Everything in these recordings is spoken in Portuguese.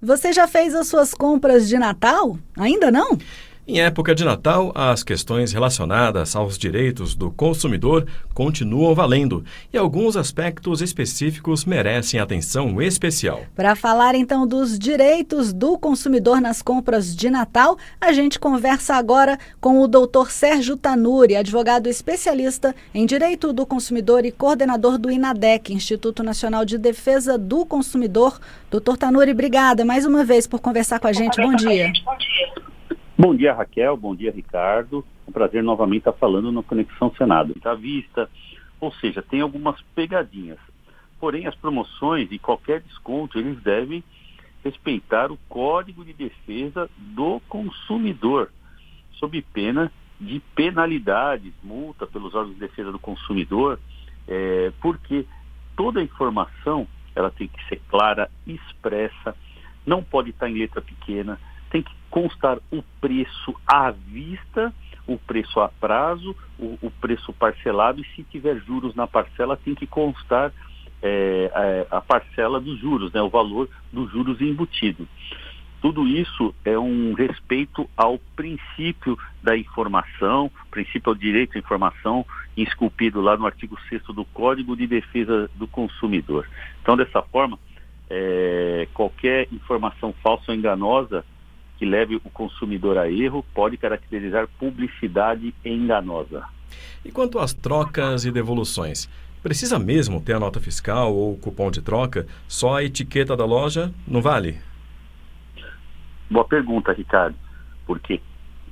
Você já fez as suas compras de Natal? Ainda não? Em época de Natal, as questões relacionadas aos direitos do consumidor continuam valendo e alguns aspectos específicos merecem atenção especial. Para falar então dos direitos do consumidor nas compras de Natal, a gente conversa agora com o Dr. Sérgio Tanuri, advogado especialista em direito do consumidor e coordenador do INADEC, Instituto Nacional de Defesa do Consumidor. Doutor Tanuri, obrigada mais uma vez por conversar com a gente. Bom dia. Bom dia. Bom dia, Raquel. Bom dia, Ricardo. É um prazer novamente estar falando no Conexão Senado. Está vista, ou seja, tem algumas pegadinhas. Porém, as promoções e qualquer desconto, eles devem respeitar o Código de Defesa do Consumidor, sob pena de penalidades, multa pelos órgãos de defesa do consumidor, é, porque toda a informação ela tem que ser clara, expressa, não pode estar em letra pequena, tem que constar o preço à vista, o preço a prazo, o, o preço parcelado e se tiver juros na parcela tem que constar é, a, é, a, parcela dos juros, né, o valor dos juros embutido. Tudo isso é um respeito ao princípio da informação, princípio ao direito à informação, esculpido lá no artigo 6 do Código de Defesa do Consumidor. Então, dessa forma, é, qualquer informação falsa ou enganosa que leve o consumidor a erro pode caracterizar publicidade enganosa. E quanto às trocas e devoluções? Precisa mesmo ter a nota fiscal ou cupom de troca? Só a etiqueta da loja não vale? Boa pergunta, Ricardo. Porque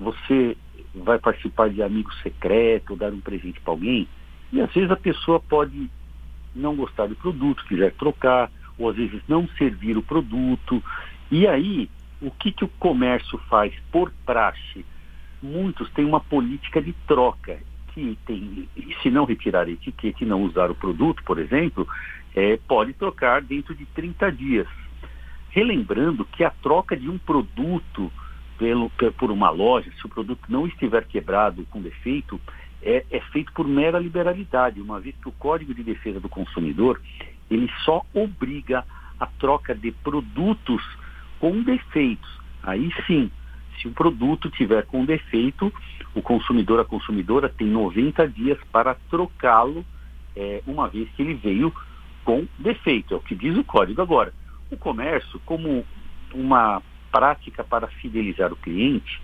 você vai participar de amigo secreto, dar um presente para alguém, e às vezes a pessoa pode não gostar do produto, quiser trocar, ou às vezes não servir o produto. E aí o que, que o comércio faz por praxe? Muitos têm uma política de troca, que tem, se não retirar a etiqueta e não usar o produto, por exemplo, é, pode trocar dentro de 30 dias. Relembrando que a troca de um produto pelo, por uma loja, se o produto não estiver quebrado com defeito, é, é, feito por mera liberalidade, uma vez que o Código de Defesa do Consumidor ele só obriga a troca de produtos com defeitos. Aí sim, se o produto tiver com defeito, o consumidor, a consumidora tem 90 dias para trocá-lo, é, uma vez que ele veio com defeito. É o que diz o código agora. O comércio, como uma prática para fidelizar o cliente,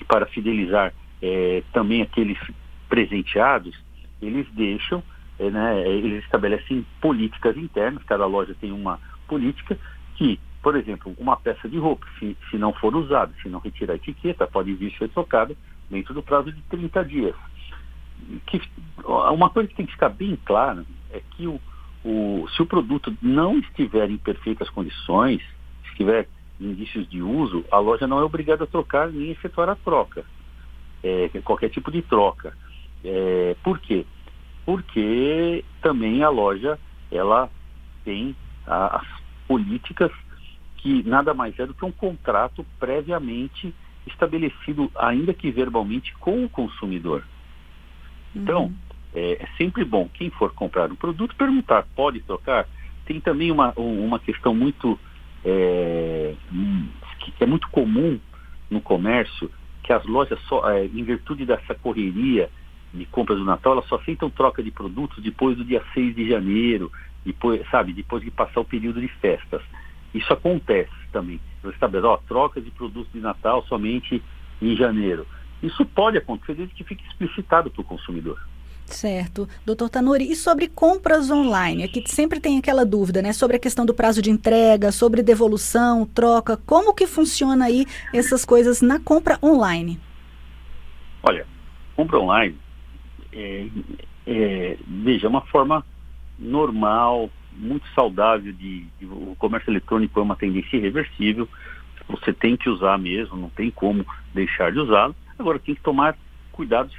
e para fidelizar é, também aqueles presenteados, eles deixam, é, né, eles estabelecem políticas internas, cada loja tem uma política que por exemplo, uma peça de roupa, se, se não for usada, se não retirar a etiqueta, pode vir ser trocada dentro do prazo de 30 dias. Que, uma coisa que tem que ficar bem clara é que o, o, se o produto não estiver em perfeitas condições, se tiver indícios de uso, a loja não é obrigada a trocar nem efetuar a troca, é, qualquer tipo de troca. É, por quê? Porque também a loja ela tem a, as políticas que nada mais é do que um contrato previamente estabelecido, ainda que verbalmente, com o consumidor. Então, uhum. é, é, sempre bom, quem for comprar um produto, perguntar, pode trocar? Tem também uma, uma questão muito, é, que é muito comum no comércio, que as lojas, só, é, em virtude dessa correria de compras do Natal, elas só aceitam troca de produtos depois do dia 6 de janeiro, depois, sabe, depois de passar o período de festas. Isso acontece também. Você estabelece, ó, troca de produtos de Natal somente em janeiro. Isso pode acontecer desde que fique explicitado para o consumidor. Certo. Doutor Tanuri, e sobre compras online? Aqui sempre tem aquela dúvida, né? Sobre a questão do prazo de entrega, sobre devolução, troca. Como que funciona aí essas coisas na compra online? Olha, compra online, é, é, veja, é uma forma normal, muito saudável de, de, o comércio eletrônico é uma tendência irreversível. Você tem que usar mesmo, não tem como deixar de usá-lo. Agora tem que tomar cuidados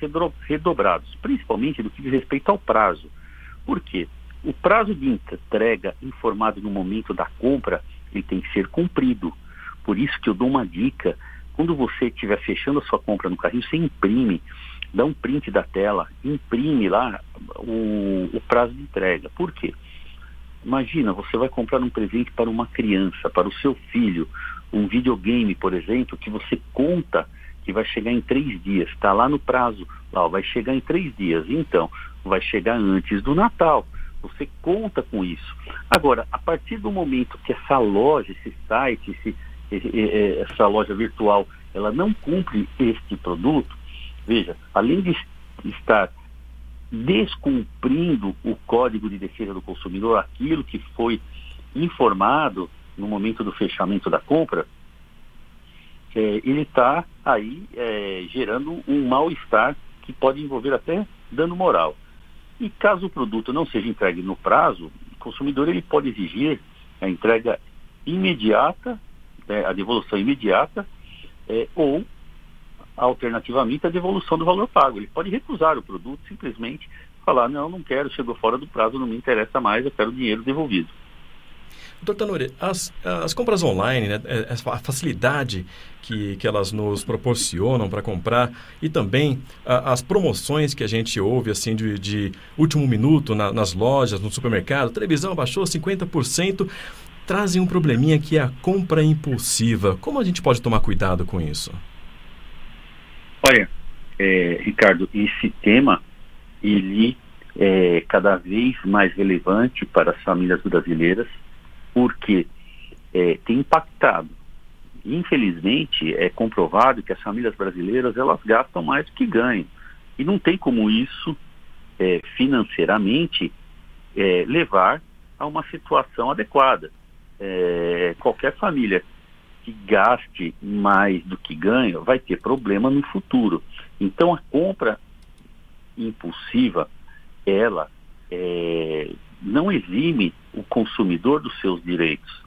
redobrados, principalmente do que diz respeito ao prazo. Por quê? O prazo de entrega informado no momento da compra, ele tem que ser cumprido. Por isso que eu dou uma dica, quando você estiver fechando a sua compra no carrinho, você imprime, dá um print da tela, imprime lá o, o prazo de entrega. Por quê? Imagina, você vai comprar um presente para uma criança, para o seu filho, um videogame, por exemplo, que você conta que vai chegar em três dias, está lá no prazo, lá, vai chegar em três dias. Então, vai chegar antes do Natal. Você conta com isso. Agora, a partir do momento que essa loja, esse site, esse, essa loja virtual, ela não cumpre este produto, veja, além de estar descumprindo o Código de Defesa do Consumidor, aquilo que foi informado no momento do fechamento da compra, é, ele está aí é, gerando um mal-estar que pode envolver até dano moral. E caso o produto não seja entregue no prazo, o consumidor ele pode exigir a entrega imediata, né, a devolução imediata, é, ou alternativamente a devolução do valor pago. Ele pode recusar o produto, simplesmente falar, não, não quero, chegou fora do prazo, não me interessa mais, eu quero o dinheiro devolvido. Doutor Tanuri, as, as compras online, né, é, a facilidade que, que elas nos proporcionam para comprar e também a, as promoções que a gente ouve assim de, de último minuto na, nas lojas, no supermercado, televisão baixou 50%, trazem um probleminha que é a compra impulsiva. Como a gente pode tomar cuidado com isso? Olha, é, Ricardo, esse tema ele é cada vez mais relevante para as famílias brasileiras porque é, tem impactado. Infelizmente, é comprovado que as famílias brasileiras elas gastam mais do que ganham. E não tem como isso, é, financeiramente, é, levar a uma situação adequada. É, qualquer família que gaste mais do que ganha vai ter problema no futuro. Então, a compra impulsiva, ela é, não exime o consumidor dos seus direitos.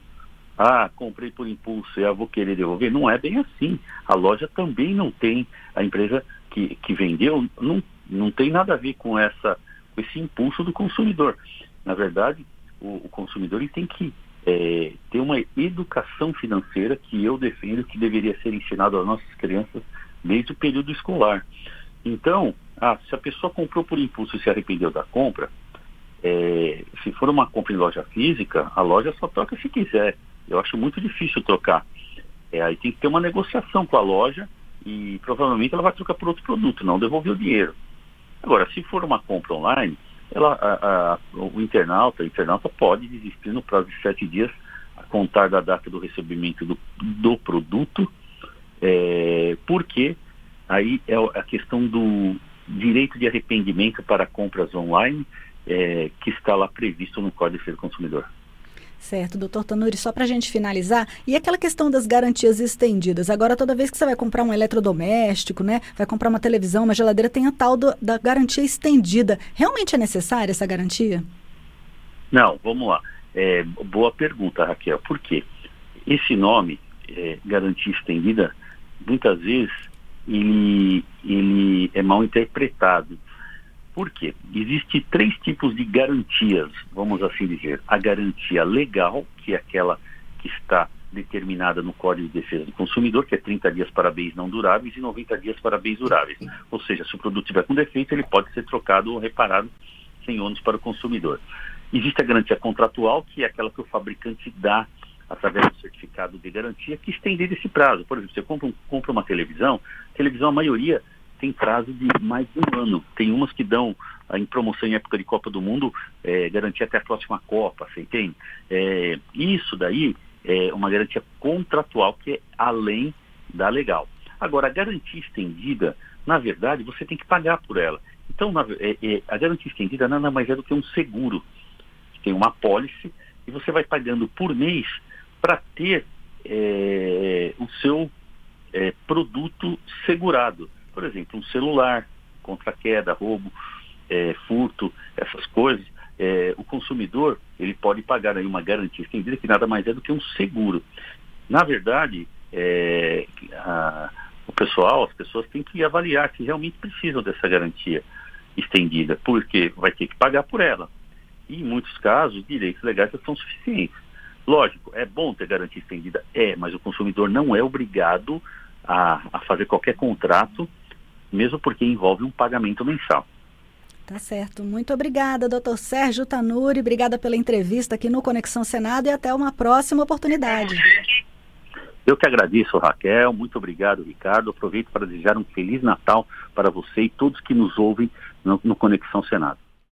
Ah, comprei por impulso, eu vou querer devolver. Não é bem assim. A loja também não tem, a empresa que, que vendeu não, não tem nada a ver com, essa, com esse impulso do consumidor. Na verdade, o, o consumidor ele tem que é, ter uma educação financeira que eu defendo que deveria ser ensinado às nossas crianças desde o período escolar. Então, ah, se a pessoa comprou por impulso e se arrependeu da compra, é, se for uma compra em loja física, a loja só troca se quiser. Eu acho muito difícil trocar. É, aí tem que ter uma negociação com a loja e provavelmente ela vai trocar por outro produto, não devolver o dinheiro. Agora, se for uma compra online, ela, a, a, o internauta, internauta pode desistir no prazo de sete dias a contar da data do recebimento do, do produto, é, porque aí é a questão do direito de arrependimento para compras online é, que está lá previsto no Código de Consumidor. Certo, doutor Tanuri, só para a gente finalizar, e aquela questão das garantias estendidas? Agora, toda vez que você vai comprar um eletrodoméstico, né, vai comprar uma televisão, uma geladeira, tem a tal do, da garantia estendida. Realmente é necessária essa garantia? Não, vamos lá. É, boa pergunta, Raquel. Por quê? Esse nome, é, garantia estendida, muitas vezes ele, ele é mal interpretado. Por quê? Existem três tipos de garantias, vamos assim dizer. A garantia legal, que é aquela que está determinada no Código de Defesa do Consumidor, que é 30 dias para bens não duráveis e 90 dias para bens duráveis. Ou seja, se o produto tiver com defeito, ele pode ser trocado ou reparado sem ônus para o consumidor. Existe a garantia contratual, que é aquela que o fabricante dá através do certificado de garantia, que estende esse prazo. Por exemplo, você compra, um, compra uma televisão, televisão, a maioria tem prazo de mais de um ano. Tem umas que dão, ah, em promoção em época de Copa do Mundo, é, garantia até a próxima Copa, você entende? É, isso daí é uma garantia contratual que é além da legal. Agora, a garantia estendida, na verdade, você tem que pagar por ela. Então, na, é, é, a garantia estendida nada mais é do que um seguro. Tem uma pólice e você vai pagando por mês para ter é, o seu é, produto segurado por exemplo, um celular contra queda, roubo, é, furto, essas coisas, é, o consumidor ele pode pagar aí uma garantia estendida que nada mais é do que um seguro. Na verdade, é, a, o pessoal, as pessoas têm que avaliar se realmente precisam dessa garantia estendida, porque vai ter que pagar por ela. E em muitos casos, direitos legais são suficientes. Lógico, é bom ter garantia estendida? É, mas o consumidor não é obrigado a, a fazer qualquer contrato mesmo porque envolve um pagamento mensal. Tá certo. Muito obrigada, doutor Sérgio Tanuri. Obrigada pela entrevista aqui no Conexão Senado e até uma próxima oportunidade. Eu que agradeço, Raquel. Muito obrigado, Ricardo. Aproveito para desejar um Feliz Natal para você e todos que nos ouvem no, no Conexão Senado.